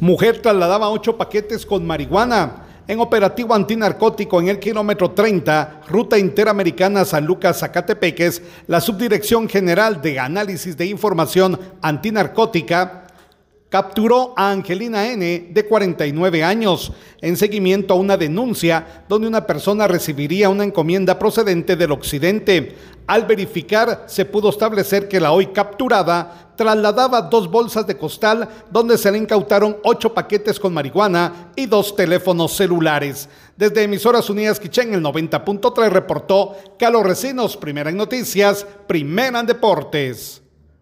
Mujer trasladaba ocho paquetes con marihuana. En operativo antinarcótico en el kilómetro 30, ruta interamericana San Lucas Zacatepeques, la Subdirección General de Análisis de Información Antinarcótica capturó a Angelina N., de 49 años, en seguimiento a una denuncia donde una persona recibiría una encomienda procedente del occidente. Al verificar, se pudo establecer que la hoy capturada trasladaba dos bolsas de costal donde se le incautaron ocho paquetes con marihuana y dos teléfonos celulares. Desde Emisoras Unidas Quichén, el 90.3 reportó Carlos Recinos, primera en noticias, primera en deportes.